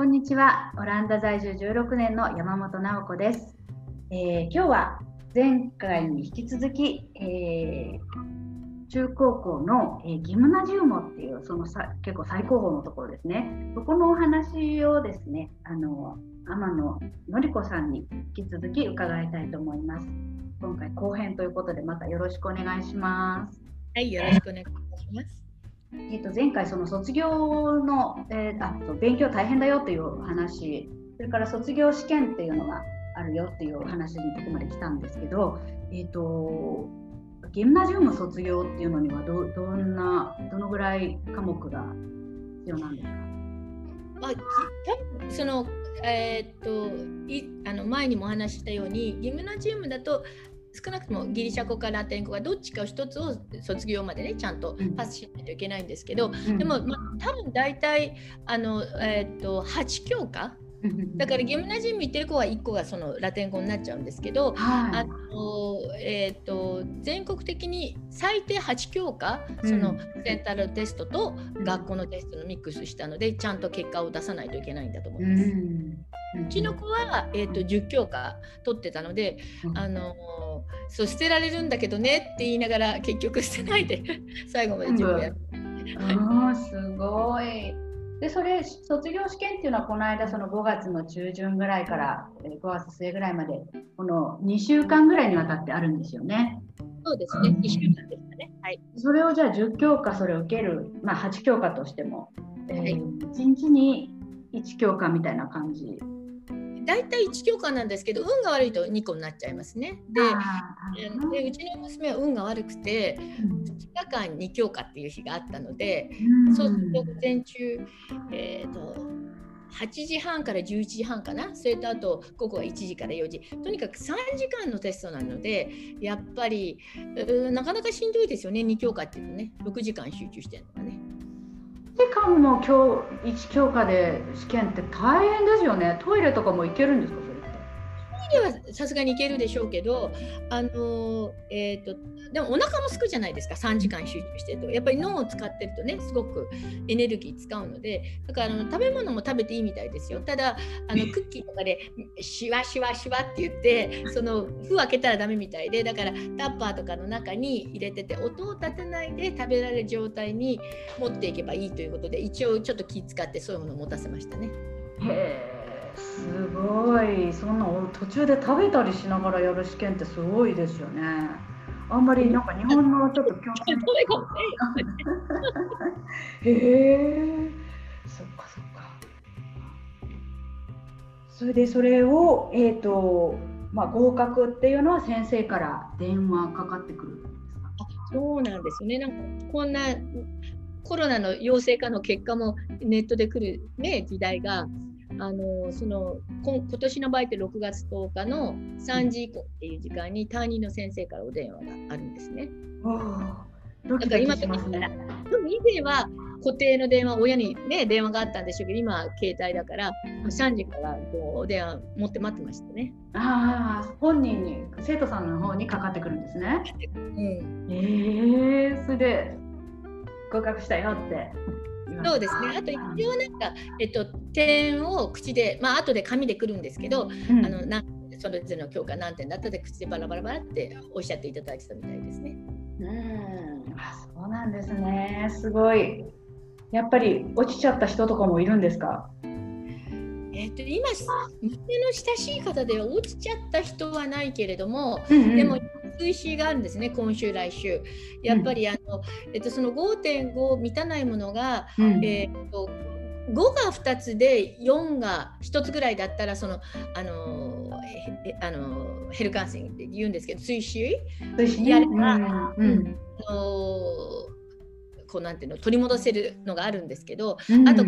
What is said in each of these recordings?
こんにちは。オランダ在住16年の山本直子です。えー、今日は前回に引き続き、えー、中高校の、えー、ギムナジウムっていうそのさ結構最高峰のところですね。そこのお話をですね、あの天野の子さんに引き続き伺いたいと思います。今回後編ということでまたよろしくお願いします。はい、よろしくお願いします。えー、と前回その卒業の、えー、あ勉強大変だよという話それから卒業試験っていうのがあるよっていう話にここまで来たんですけど、えーと、ギムナジウム卒業っていうのにはどどんなどのぐらい科目が必要なんですか？あそのえー、っといあの前にも話したようにギムナジウムだと少なくともギリシャ語かラテン語がどっちか一つを卒業までねちゃんとパスしないといけないんですけど、うん、でも、まあ、多分大体あの、えー、っと8教科だからギムナジウム行ってる子は1個がそのラテン語になっちゃうんですけど、はい、あのえーと、全国的に最低8教科、うん、そのセンタルテストと学校のテストのミックスしたのでちゃんと結果を出さないといけないんだと思います。うん、ちの子は、えーと、10教科取ってたので、うん、あのそう捨てられるんだけどねって言いながら結局捨てないで最後まで自分やる。あすごい。でそれ卒業試験っていうのはこの間その5月の中旬ぐらいから5月末ぐらいまでこの2週間ぐらいにわたってあるんですよね。そうですね、2週間でしたね。はい、それをじゃあ10教科それを受ける、まあ、8教科としても、えーはい、1日に1教科みたいな感じ大体1教科なんですけど運が悪いと2個になっちゃいますね。ででうちの娘は運が悪くて2日間2教科っていう日があったので、うん、そうすると午前中、えーと、8時半から11時半かな？それとあと午後は1時から4時。とにかく3時間のテストなのでやっぱりなかなかしんどいですよね2教科っていうとね。6時間集中してるのがね。時間の教1教科で試験って大変ですよね。トイレとかも行けるんですか？トイレはさすがに行けるでしょうけど、あのえーと、でもお腹もすくじゃないですか3時間集中してると。やっぱり脳を使ってるとねすごくエネルギー使うので。だからあの食べ物も食べていいみたいですよ。ただあのクッキーとかでシワシワシワって言ってその封開けたらダメみたいで。だからタッパーとかの中に入れてて音を立てないで食べられる状態に持っていけばいいということで一応ちょっと気使ってそういうものを持たせましたね。すごいそんな途中で食べたりしながらやる試験ってすごいですよね。あんまりなんか日本のちょっと共通へえそっかそっか。それでそれをえっ、ー、とまあ合格っていうのは先生から電話かかってくるんですか？そうなんですよね。なんかこんなコロナの陽性化の結果もネットで来るね時代があのその今年の場合って6月10日の3時以降っていう時間に担任の先生からお電話があるんですね。だから今とったら、でも以前は固定の電話、親にね、電話があったんでしょうけど、今は携帯だから、3時からこうお電話持って待ってましたね。ああ、本人に、生徒さんの方にかかってくるんですね。うん、ええー、それで合格したよって。そうですね。あと一応なんか、えっと、点を口で、まあ後で紙でくるんですけど、うん、あのなそれぞれの教科何点だったで口でバラバラバラっておっしゃっていただいてたみたいですね。うん、あそうなんですね。すごい。やっぱり落ちちゃった人とかもいるんですか？えっと今娘の親しい方では落ちちゃった人はないけれども、うんうん、でも追試があるんですね今週来週。やっぱりあの、えっと、その5.5満たないものが、うん、えっと5が2つで4が1つぐらいだったらそのあのあのヘルカンセンって言うんですけど追試やれば、うん。うん、あのこうなんていうの取り戻せるのがあるんですけど、うん、あと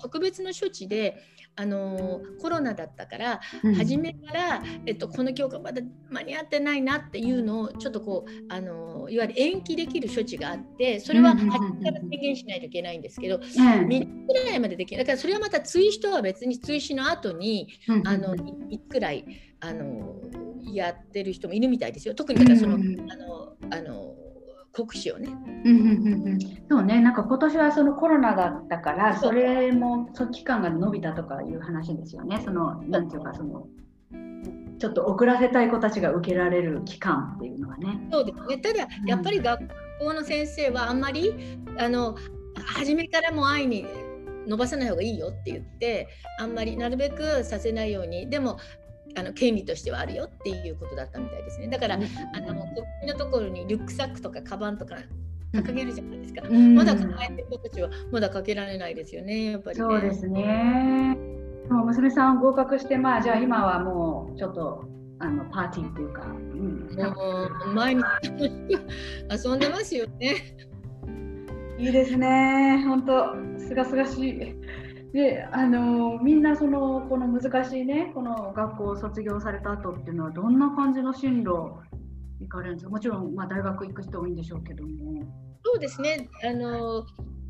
特別の処置であのコロナだったから、うん、初めから、えっと、この教科まだ間に合ってないなっていうのをちょっとこうあのいわゆる延期できる処置があってそれは初めから宣言しないといけないんですけど、うん、3つぐらいまでできるだからそれはまた追試とは別に追試の後に、うん、あの3つくらいあのやってる人もいるみたいですよ。特にだからその、あのあの酷使をね。うんうんうんうん、そうねなんか今年はそのコロナだったからそれもそ期間が伸びたとかいう話ですよね。そのなんていうかそのちょっと遅らせたい子たちが受けられる期間っていうのはね。そうですねただやっぱり学校の先生はあんまりあの初めからもう愛に伸ばさない方がいいよって言ってあんまりなるべくさせないようにでもあの権利としてはあるよっていうことだったみたいですね。だから、あの国のところにリュックサックとかカバンとか掲げるじゃないですか、うん、まだ抱えてる子たちはまだかけられないですよねやっぱり、ね、そうですね。もう娘さん合格してまあじゃあ今はもうちょっとあのパーティーっていうか、うん、もう毎日遊んでますよね。いいですね。本当すがすがしいであのみんなそのこの難しいねこの学校を卒業された後っていうのはどんな感じの進路行かれるんですか？もちろん、まあ、大学行く人多いんでしょうけども。そうですね。あの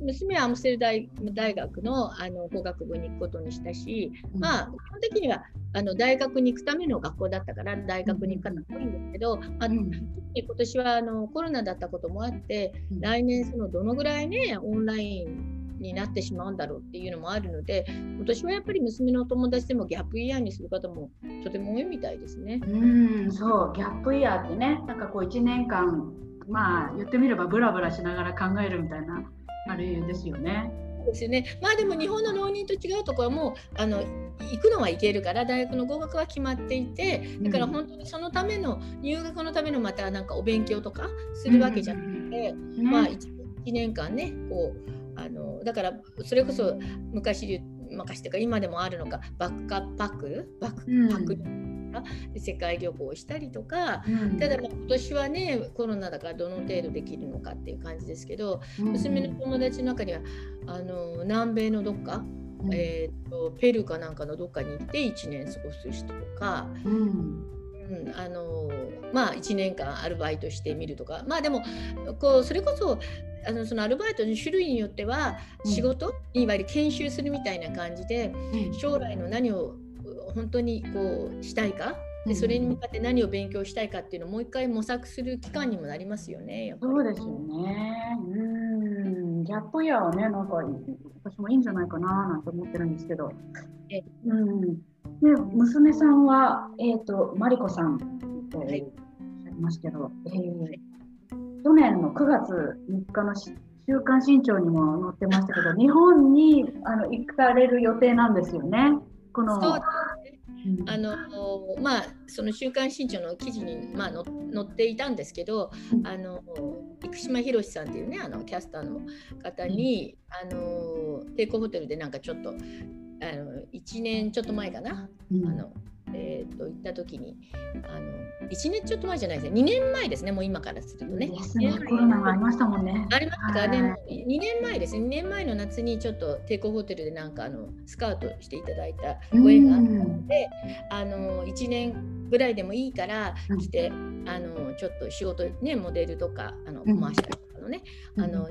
娘はアムステル大大学のあの法学部に行くことにしたし、うん、まあ基本的にはあの大学に行くための学校だったから大学に行く方多いんですけど、うん、まあ、特に今年はあのコロナだったこともあって、うん、来年そのどのぐらいねオンラインになってしまうんだろうっていうのもあるので今年はやっぱり娘のお友達でもギャップイヤーにする方もとても多いみたいですね。うんそうギャップイヤーってねなんかこう1年間まあ言ってみればブラブラしながら考えるみたいなあれですよね。ですよね。まあでも日本の浪人と違うところはもうあの行くのは行けるから大学の合格は決まっていてだから本当にそのための、入学のためのまたなんかお勉強とかするわけじゃなくて、うん、まあ 1, 1年間ねこうあのだからそれこそ昔昔というか今でもあるのかバックパック？バックパック、うん。世界旅行したりとか、うん、ただまあ今年はねコロナだからどの程度できるのかっていう感じですけど、うん、娘の友達の中にはあの南米のどっか、うん、えーと、ペルーかなんかのどっかに行って1年過ごす人とか。うんあのまあ、1年間アルバイトしてみるとかまあでもこうそれこそあのそのアルバイトの種類によっては仕事、うん、いわゆる研修するみたいな感じで、うん、将来の何を本当にこうしたいかでそれに向かって何を勉強したいかっていうのをもう一回模索する期間にもなりますよね。そうですよね。うん。ギャップイヤーはね、なんか私もいいんじゃないかななんて思ってるんですけど。えうん。で娘さんはえっ、ー、とマリコさんとおっしゃいますけど、はい、えー去年の9月3日の週刊新潮にも載ってましたけど、日本にあの行かれる予定なんですよね？このあのまあその週刊新潮の記事に、まあ、載っていたんですけど、うん、あの生島博さんっていうねあのキャスターの方に、うん、あの帝国ホテルでなんかちょっとあの1年ちょっと前かな、うん、あのえーと、行った時にあの1年ちょっと前じゃないですね。2年前ですねもう今からするとね。コロナがありましたもんね。ありました。かね2年前ですね。2年前の夏にちょっと帝国ホテルでなんかあのスカウトしていただいたご縁があったので、あの1年ぐらいでもいいから来て、あのちょっと仕事ねモデルとかあのコマーシのね、あの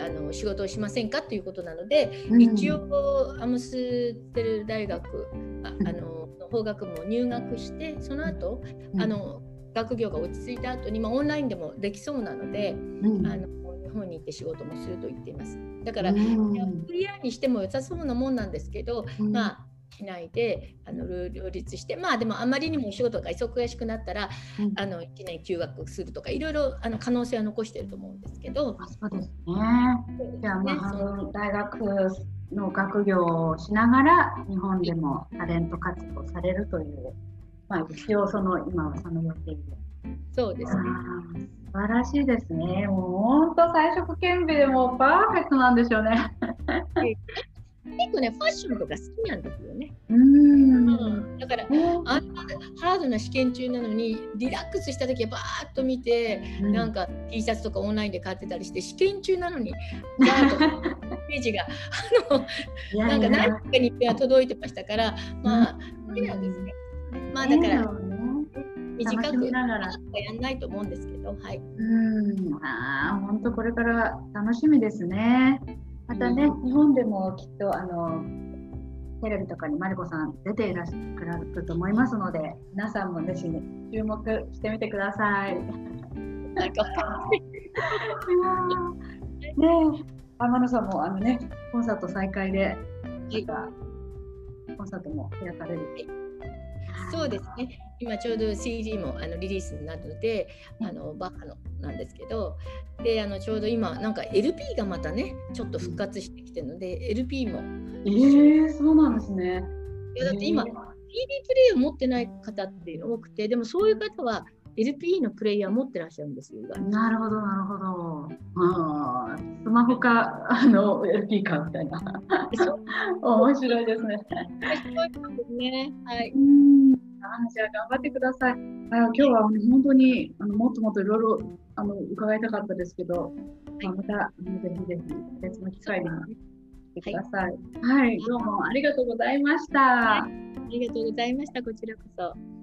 あの仕事をしませんかということなので、一応アムステル大学ああの法学部も入学してその後、うん、あの学業が落ち着いた後に、まあ、オンラインでもできそうなので、うん、あの日本に行って仕事もすると言っています。だから、うん、クリアにしても良さそうなもんなんですけど、まあしないであの両立してまあでもあまりにもお仕事が忙しくなったら、うん、あの1年休学するとかいろいろあの可能性は残してると思うんですけど。あそうですね。じゃあ、まあ、大学の学業をしながら日本でもタレント活動されるという、まあ、一応その今はその予定で。そうですね。素晴らしいですね。もう本当彩色兼備でもパーフェクトなんですよね。結構ね、ファッションとか好きなんですよね。うん、だから、あんなハードな試験中なのに、リラックスした時はバーッと見て、うん、なんか T シャツとかオンラインで買ってたりして、試験中なのに、バーッとページが、あの、なんか何かには届いてましたから、まあ、好きなんですね。まあ、だから、短くやんないと思うんですけど、はい。うん、ああ、本当これから楽しみですね。またね、日本でもきっとあのテレビとかにマリコさん出ていらっしゃると思いますので皆さんもぜひ、ね、注目してみてください。なんか ね天野さんもあのねコンサート再開で、コンサートも開かれる。そうですね。今ちょうど CD もあのリリースになるので、あのバッハのなんですけど、であのちょうど今なんか LP がまたねちょっと復活してきてるので、LP も。えー、そうなんですね。いやだって今、CD プレイヤー持ってない方って多くて、でもそういう方は LP のプレイヤー持ってらっしゃるんですよ。なるほど、なるほど。あスマホかあの LP かみたいな。面白いですね。ね。はい。うんじゃあ頑張ってください。あ今日は本当にあのもっともっといろいろあの伺いたかったですけど、まあ、またぜひぜひ別の機会に来てください。はい、はい、どうもありがとうございました。ありがとうございました。こちらこそ。